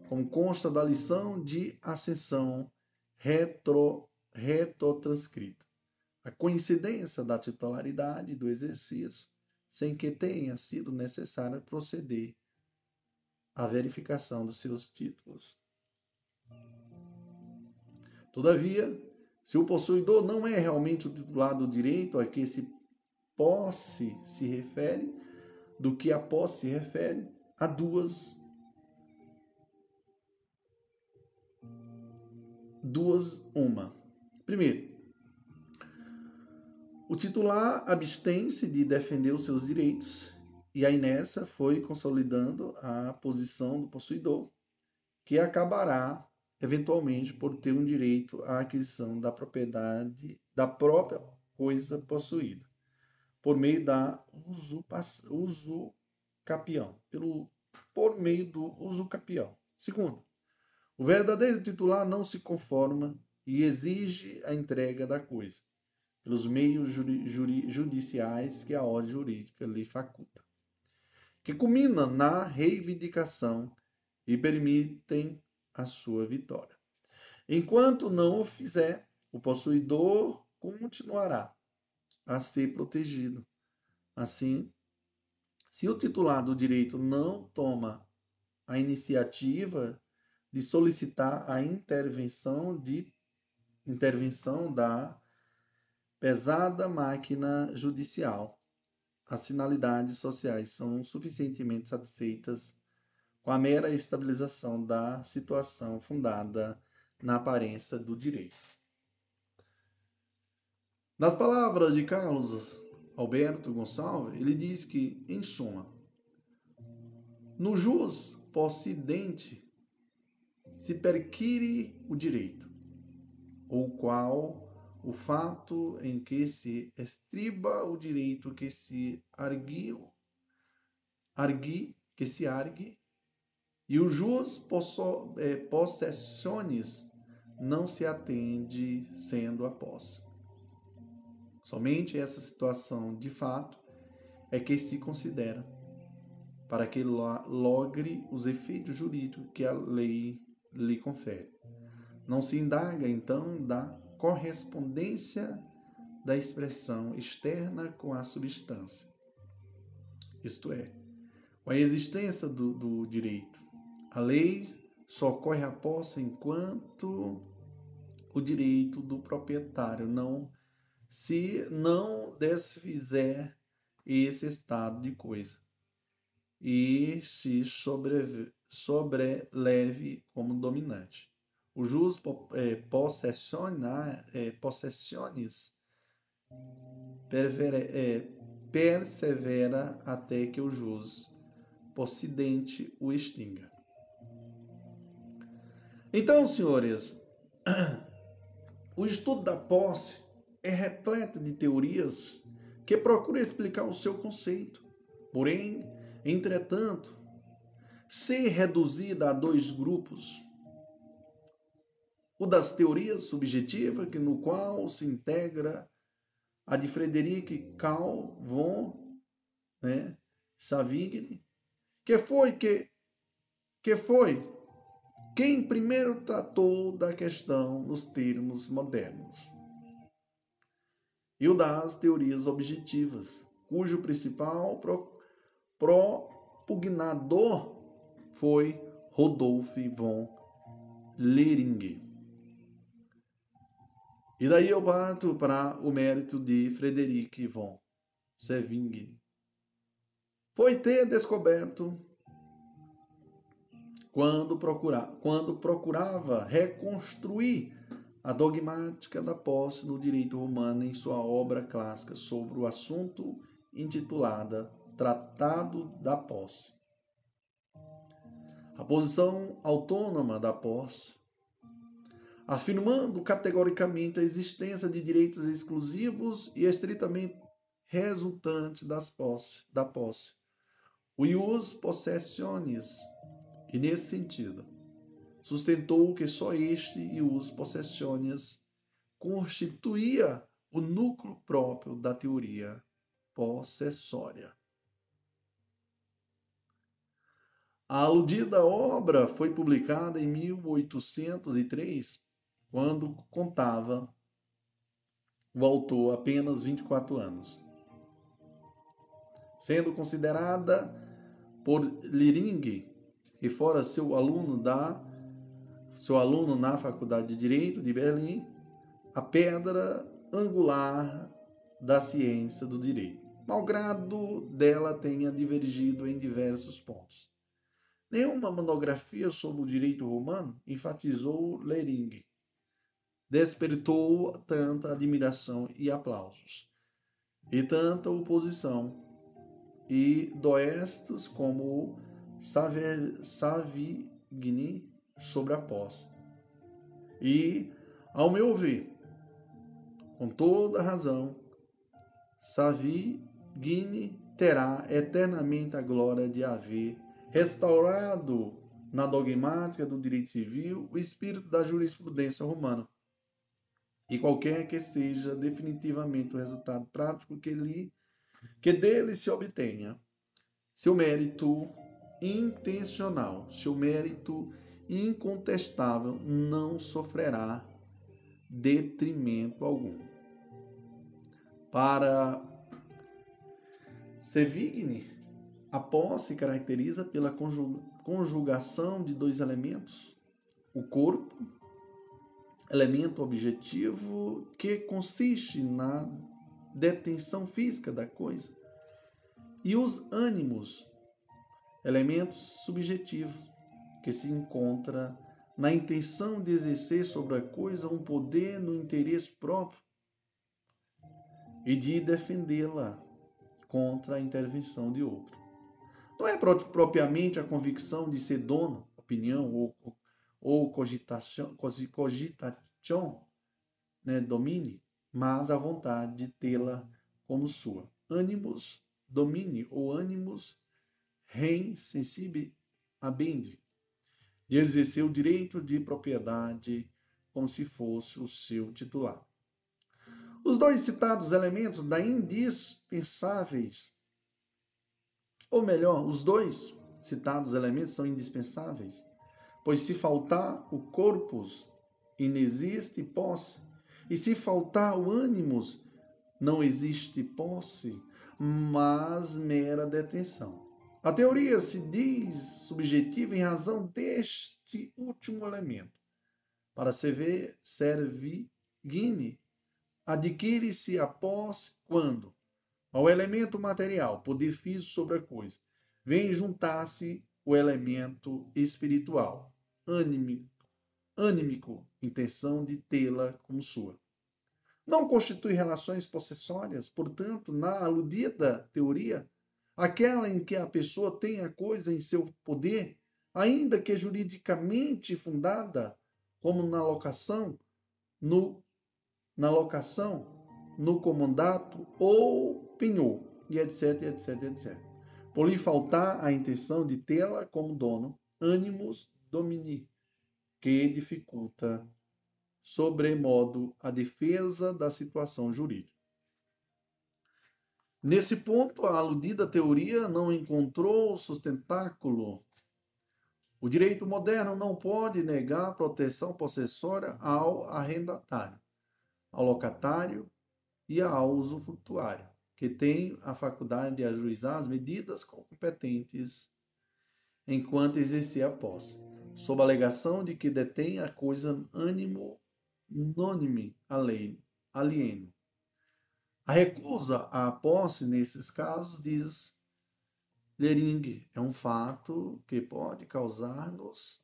como consta da lição de ascensão retro, retrotranscrita, a coincidência da titularidade do exercício, sem que tenha sido necessário proceder à verificação dos seus títulos. Todavia, se o possuidor não é realmente o titular do direito a que se posse se refere, do que a posse se refere, há duas duas uma. Primeiro, o titular abstém-se de defender os seus direitos e a inércia foi consolidando a posição do possuidor, que acabará eventualmente por ter um direito à aquisição da propriedade da própria coisa possuída, por meio da uso, uso capião, pelo, por meio do uso capião. Segundo, o verdadeiro titular não se conforma e exige a entrega da coisa, pelos meios juri, juri, judiciais que a ordem jurídica lhe faculta, que culmina na reivindicação e permitem a sua vitória. Enquanto não o fizer, o possuidor continuará a ser protegido. Assim, se o titular do direito não toma a iniciativa de solicitar a intervenção de intervenção da pesada máquina judicial, as finalidades sociais são suficientemente satisfeitas com a mera estabilização da situação fundada na aparência do direito. Nas palavras de Carlos Alberto Gonçalves, ele diz que, em suma, no jus possidente se perquire o direito, ou qual o fato em que se estriba o direito que se arguiu, argui, que se argue e o jus é, possessiones não se atende sendo a posse. Somente essa situação, de fato, é que se considera para que logre os efeitos jurídicos que a lei lhe confere. Não se indaga, então, da correspondência da expressão externa com a substância, isto é, com a existência do, do direito, a lei socorre a posse enquanto o direito do proprietário não se não desfizer esse estado de coisa e se sobre, sobreleve como dominante. O jus é, possessiona, é, possessiones é, persevera até que o jus possidente o extinga. Então, senhores, o estudo da posse é repleto de teorias que procuram explicar o seu conceito. Porém, entretanto, ser reduzida a dois grupos. O das teorias subjetivas, que no qual se integra a de Frederic Carl von né, Savigny, que foi que que foi quem primeiro tratou da questão nos termos modernos. E o das teorias objetivas, cujo principal pro, propugnador foi Rodolph von Lering. E daí eu parto para o mérito de Frederic von Sevigny. Foi ter descoberto quando, procura, quando procurava reconstruir a dogmática da posse no direito romano em sua obra clássica sobre o assunto intitulada Tratado da Posse. A posição autônoma da posse, afirmando categoricamente a existência de direitos exclusivos e estritamente resultantes das posse, da posse. O ius possessionis e nesse sentido, sustentou que só este e os possessões constituía o núcleo próprio da teoria possessória. A aludida obra foi publicada em 1803, quando contava o autor apenas 24 anos. Sendo considerada por Liring e fora seu aluno da seu aluno na Faculdade de Direito de Berlim, a pedra angular da ciência do direito. malgrado dela tenha divergido em diversos pontos. Nenhuma monografia sobre o direito romano enfatizou Lering. Despertou tanta admiração e aplausos, e tanta oposição, e doestos como Savigny sobre a posse. E, ao meu ver, com toda razão, Savigny terá eternamente a glória de haver restaurado na dogmática do direito civil o espírito da jurisprudência romana. E qualquer que seja definitivamente o resultado prático que, lhe, que dele se obtenha, seu mérito intencional, seu mérito incontestável não sofrerá detrimento algum. Para Sevigne, a posse se caracteriza pela conjugação de dois elementos: o corpo, elemento objetivo que consiste na detenção física da coisa, e os ânimos, elementos subjetivos que se encontra na intenção de exercer sobre a coisa um poder no interesse próprio e de defendê-la contra a intervenção de outro. Não é propriamente a convicção de ser dono, opinião ou, ou cogitação, cogitação né, domine, mas a vontade de tê-la como sua. Ânimos domine ou ânimos rem sensibi abendi, de exercer o direito de propriedade como se fosse o seu titular. Os dois citados elementos da indispensáveis ou melhor, os dois citados elementos são indispensáveis, pois se faltar o corpus, inexiste posse, e se faltar o ânimos, não existe posse, mas mera detenção. A teoria se diz subjetiva em razão deste último elemento. Para se ver, serve guine, adquire-se a posse quando, ao elemento material, poder físico sobre a coisa, vem juntar-se o elemento espiritual, ânimico, ânimico, intenção de tê-la como sua. Não constitui relações possessórias, portanto, na aludida teoria, aquela em que a pessoa tem a coisa em seu poder, ainda que juridicamente fundada, como na locação, no, na locação, no comandato ou penhor, e etc, etc, etc. Por lhe faltar a intenção de tê-la como dono, ânimos domini, que dificulta sobremodo a defesa da situação jurídica. Nesse ponto, a aludida teoria não encontrou sustentáculo. O direito moderno não pode negar proteção possessória ao arrendatário, ao locatário e ao usufrutuário que tem a faculdade de ajuizar as medidas competentes enquanto exercer a posse, sob a alegação de que detém a coisa ânimo lei, alieno. A recusa à posse nesses casos, diz Lering, é um fato que pode causar-nos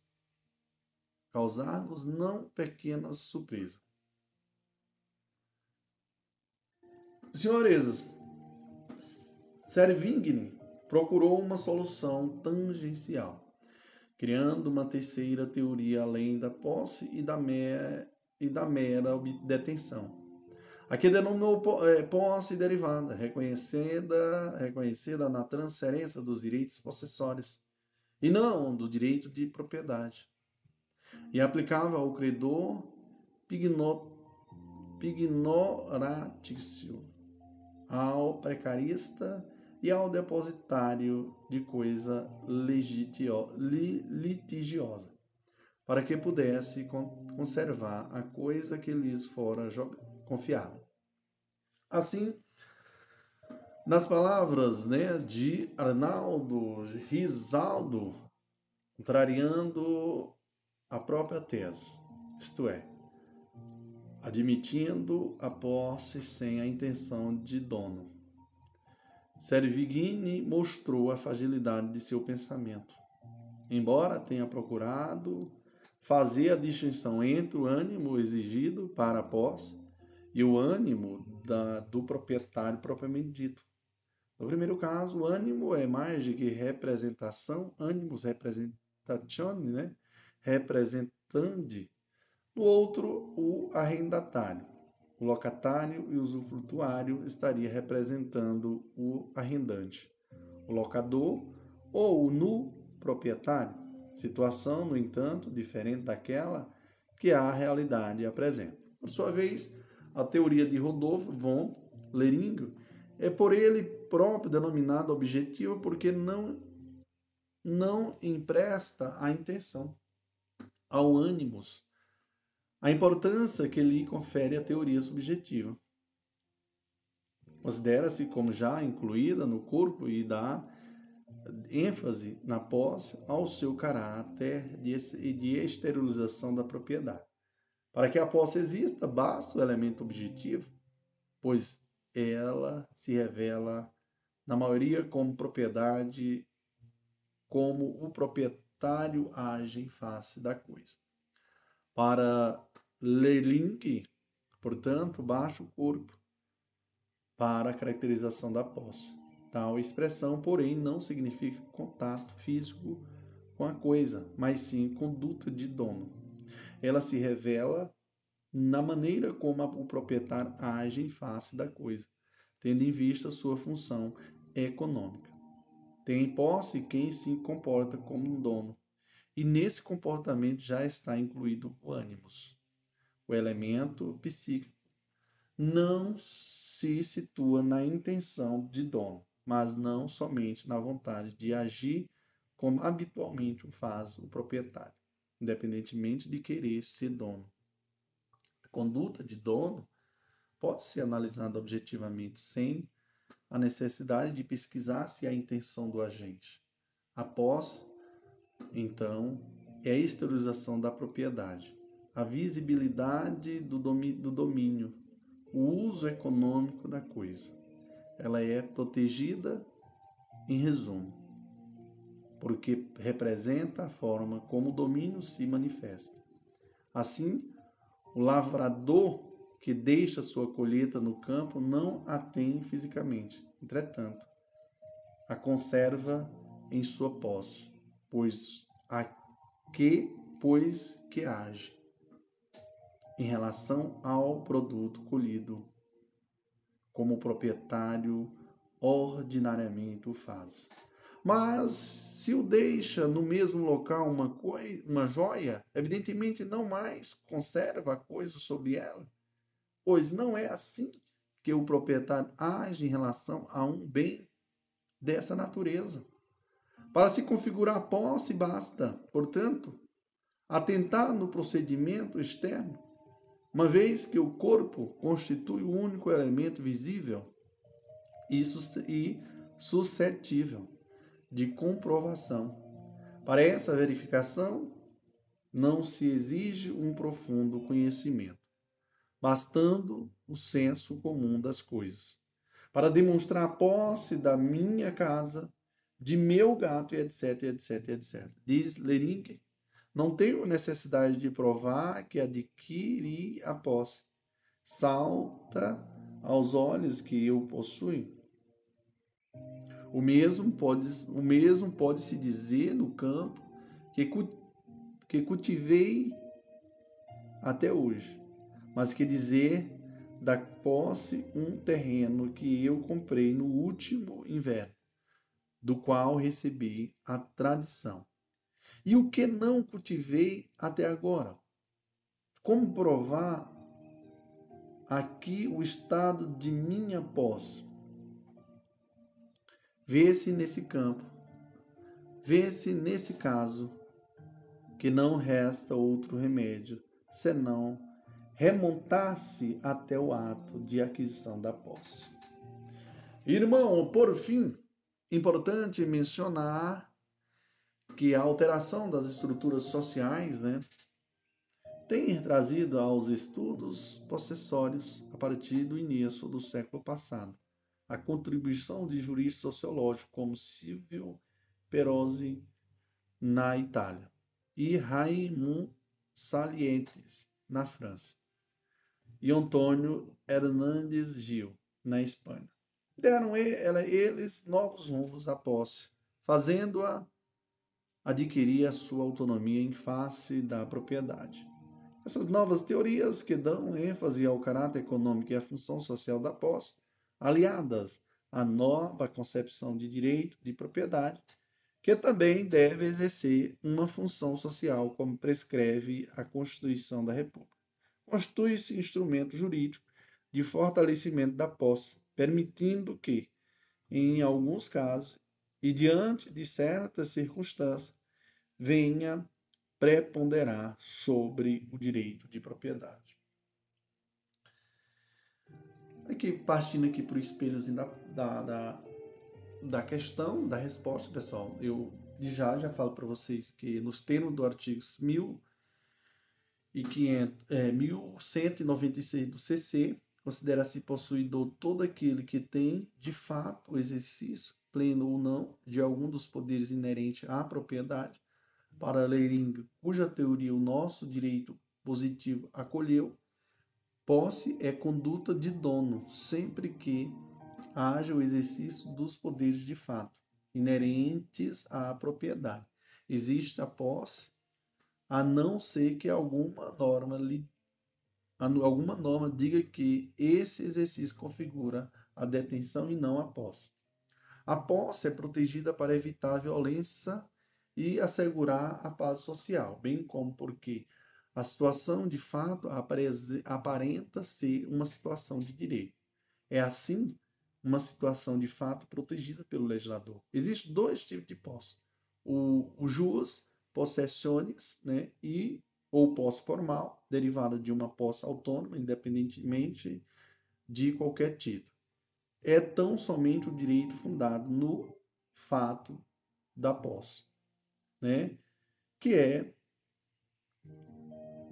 causar-nos não pequenas surpresas. Senhores, Servigne procurou uma solução tangencial, criando uma terceira teoria além da posse e da, e da mera detenção. A que denominou é, posse derivada, reconhecida, reconhecida na transferência dos direitos possessórios, e não do direito de propriedade, e aplicava ao credor pignoratício, ao precarista e ao depositário de coisa litigiosa, para que pudesse conservar a coisa que lhes fora confiada. Assim, nas palavras né, de Arnaldo Risaldo, contrariando a própria tese, isto é, admitindo a posse sem a intenção de dono Servigini mostrou a fragilidade de seu pensamento. Embora tenha procurado fazer a distinção entre o ânimo exigido para a posse e o ânimo da, do proprietário propriamente dito. No primeiro caso, o ânimo é mais do que representação, ânimos representatione, né? representante. No outro, o arrendatário. O locatário e o usufrutuário estaria representando o arrendante. O locador ou o nu proprietário. Situação, no entanto, diferente daquela que a realidade apresenta. Por sua vez, a teoria de Rodolfo von Lering é por ele próprio denominada objetiva porque não não empresta a intenção ao ânimos a importância que lhe confere a teoria subjetiva. Considera-se como já incluída no corpo e dá ênfase na posse ao seu caráter de esterilização da propriedade. Para que a posse exista, basta o elemento objetivo, pois ela se revela, na maioria, como propriedade, como o proprietário age em face da coisa. Para Lelink, portanto, baixa o corpo para a caracterização da posse. Tal expressão, porém, não significa contato físico com a coisa, mas sim conduta de dono ela se revela na maneira como o proprietário age em face da coisa, tendo em vista sua função econômica. Tem em posse quem se comporta como um dono, e nesse comportamento já está incluído o ânimos. O elemento psíquico não se situa na intenção de dono, mas não somente na vontade de agir como habitualmente o faz o proprietário independentemente de querer ser dono. A conduta de dono pode ser analisada objetivamente sem a necessidade de pesquisar se há intenção do agente. Após, então, é a exteriorização da propriedade, a visibilidade do domínio, o uso econômico da coisa. Ela é protegida, em resumo, porque representa a forma como o domínio se manifesta. Assim, o lavrador que deixa sua colheita no campo não a tem fisicamente, entretanto, a conserva em sua posse, pois a que pois que age em relação ao produto colhido, como o proprietário ordinariamente o faz. Mas se o deixa no mesmo local uma, uma joia, evidentemente não mais conserva a coisa sobre ela, pois não é assim que o proprietário age em relação a um bem dessa natureza. Para se configurar a posse, basta, portanto, atentar no procedimento externo, uma vez que o corpo constitui o único elemento visível e suscetível de comprovação. Para essa verificação, não se exige um profundo conhecimento, bastando o senso comum das coisas. Para demonstrar a posse da minha casa, de meu gato, etc, etc, etc. Diz Lering, não tenho necessidade de provar que adquiri a posse. Salta aos olhos que eu possuo o mesmo pode, o mesmo pode se dizer no campo que, que cultivei até hoje, mas que dizer da posse um terreno que eu comprei no último inverno, do qual recebi a tradição. E o que não cultivei até agora? Como provar aqui o estado de minha posse? Vê-se nesse campo, vê-se nesse caso, que não resta outro remédio senão remontar-se até o ato de aquisição da posse. Irmão, por fim, importante mencionar que a alteração das estruturas sociais né, tem trazido aos estudos possessórios a partir do início do século passado a contribuição de juristas sociológicos como Silvio Perosi na Itália e Raimund Salientes na França e Antônio Hernandes Gil na Espanha. Deram eles novos rumos à posse, fazendo-a adquirir a sua autonomia em face da propriedade. Essas novas teorias que dão ênfase ao caráter econômico e à função social da posse, aliadas à nova concepção de direito de propriedade, que também deve exercer uma função social, como prescreve a Constituição da República. Constitui-se instrumento jurídico de fortalecimento da posse, permitindo que, em alguns casos e diante de certas circunstâncias, venha preponderar sobre o direito de propriedade. Aqui, partindo aqui para o espelhozinho da, da, da, da questão, da resposta, pessoal, eu já já falo para vocês que nos termos do artigo 1500, é, 1196 do CC, considera-se possuidor todo aquele que tem, de fato, o exercício, pleno ou não, de algum dos poderes inerentes à propriedade, para Leiring, cuja teoria o nosso direito positivo acolheu, posse é conduta de dono, sempre que haja o exercício dos poderes de fato, inerentes à propriedade. Existe a posse, a não ser que alguma norma lhe alguma norma diga que esse exercício configura a detenção e não a posse. A posse é protegida para evitar a violência e assegurar a paz social, bem como porque a situação de fato aparenta ser uma situação de direito. É assim uma situação de fato protegida pelo legislador. Existem dois tipos de posse: o, o jus possessiones né, e ou posse formal, derivada de uma posse autônoma, independentemente de qualquer título. É tão somente o direito fundado no fato da posse né, que é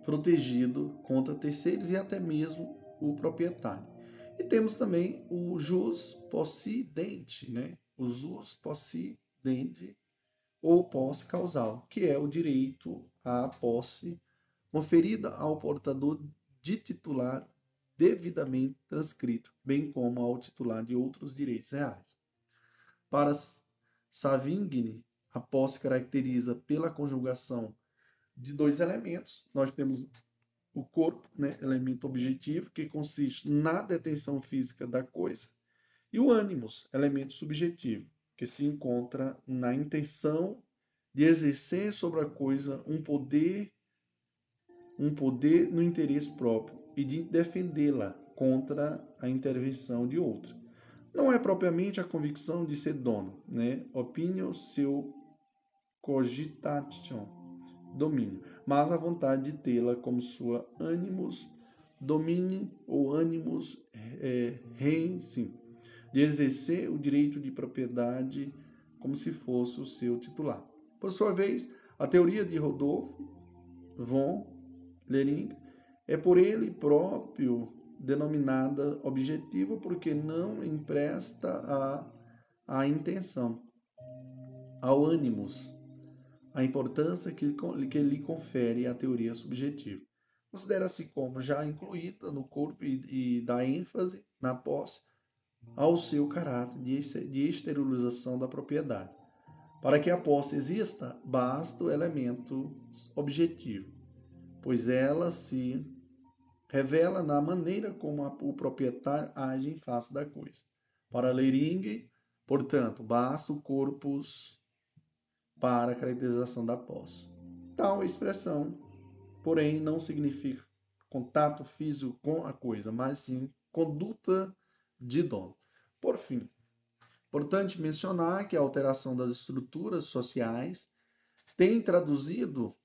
protegido contra terceiros e até mesmo o proprietário. E temos também o jus possidente, né? O jus possidente ou posse causal, que é o direito à posse conferida ao portador de titular devidamente transcrito, bem como ao titular de outros direitos reais. Para Savigny, a posse caracteriza pela conjugação de dois elementos. Nós temos o corpo, né, elemento objetivo, que consiste na detenção física da coisa, e o ânimos, elemento subjetivo, que se encontra na intenção de exercer sobre a coisa um poder um poder no interesse próprio e de defendê-la contra a intervenção de outra. Não é propriamente a convicção de ser dono, né? Opinião seu cogitation, domínio, mas a vontade de tê-la como sua animus domine ou animus é, rei, sim, de exercer o direito de propriedade como se fosse o seu titular. Por sua vez, a teoria de Rodolfo von Lering é por ele próprio denominada objetiva porque não empresta a, a intenção ao ânimos a importância que, que lhe confere a teoria subjetiva. Considera-se como já incluída no corpo e, e dá ênfase na posse ao seu caráter de, esterilização da propriedade. Para que a posse exista, basta o elemento objetivo, pois ela se revela na maneira como a, o proprietário age em face da coisa. Para Lering, portanto, basta o corpus para a caracterização da posse. Tal expressão, porém, não significa contato físico com a coisa, mas sim conduta de dono. Por fim, importante mencionar que a alteração das estruturas sociais tem traduzido,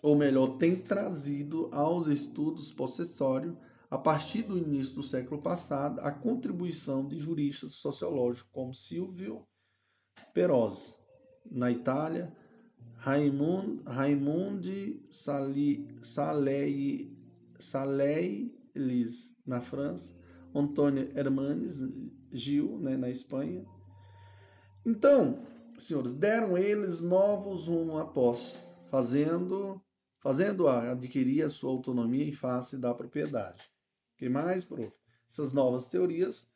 ou melhor, tem trazido aos estudos possessórios, a partir do início do século passado, a contribuição de juristas sociológicos como Silvio Perosi, na Itália, Raimund, Raimundi Salei, Saleilis na França, Antônio Hermanes Gil, né, na Espanha. Então, senhores, deram eles novos rumo após, fazendo fazendo adquirir a sua autonomia em face da propriedade. que mais, prof? Essas novas teorias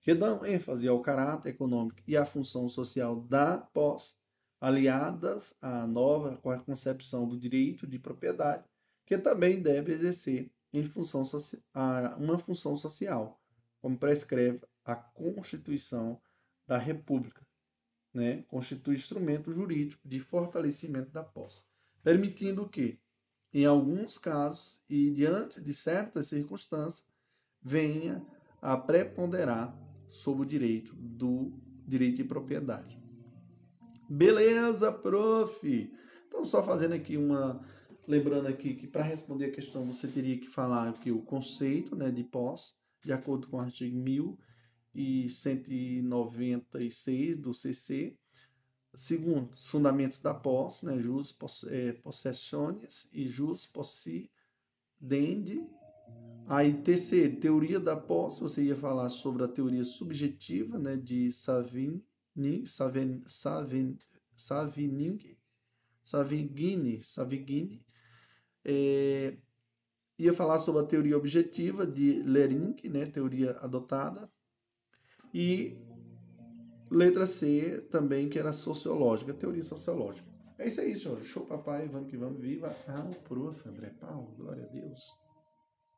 que dão ênfase ao caráter econômico e à função social da posse, aliadas à nova concepção do direito de propriedade, que também deve exercer em função uma função social, como prescreve a Constituição da República, né? constitui instrumento jurídico de fortalecimento da posse, permitindo que, em alguns casos e diante de certas circunstâncias, venha a preponderar sobre o direito do direito de propriedade. Beleza, prof. Então só fazendo aqui uma lembrando aqui que para responder a questão você teria que falar que o conceito, né, de posse, de acordo com o artigo 1196 do CC, Segundo, os fundamentos da posse, né, jus é, possessiones e jus possidendi. Aí, terceiro, teoria da posse, você ia falar sobre a teoria subjetiva, né, de Savigny, Savin, Savin, Savigny, Savigny, Savigny. É, ia falar sobre a teoria objetiva de Lering, né, teoria adotada. E Letra C também, que era sociológica, teoria sociológica. É isso aí, senhor. Show, papai. Vamos que vamos. Viva ao prof. André Paulo. Glória a Deus.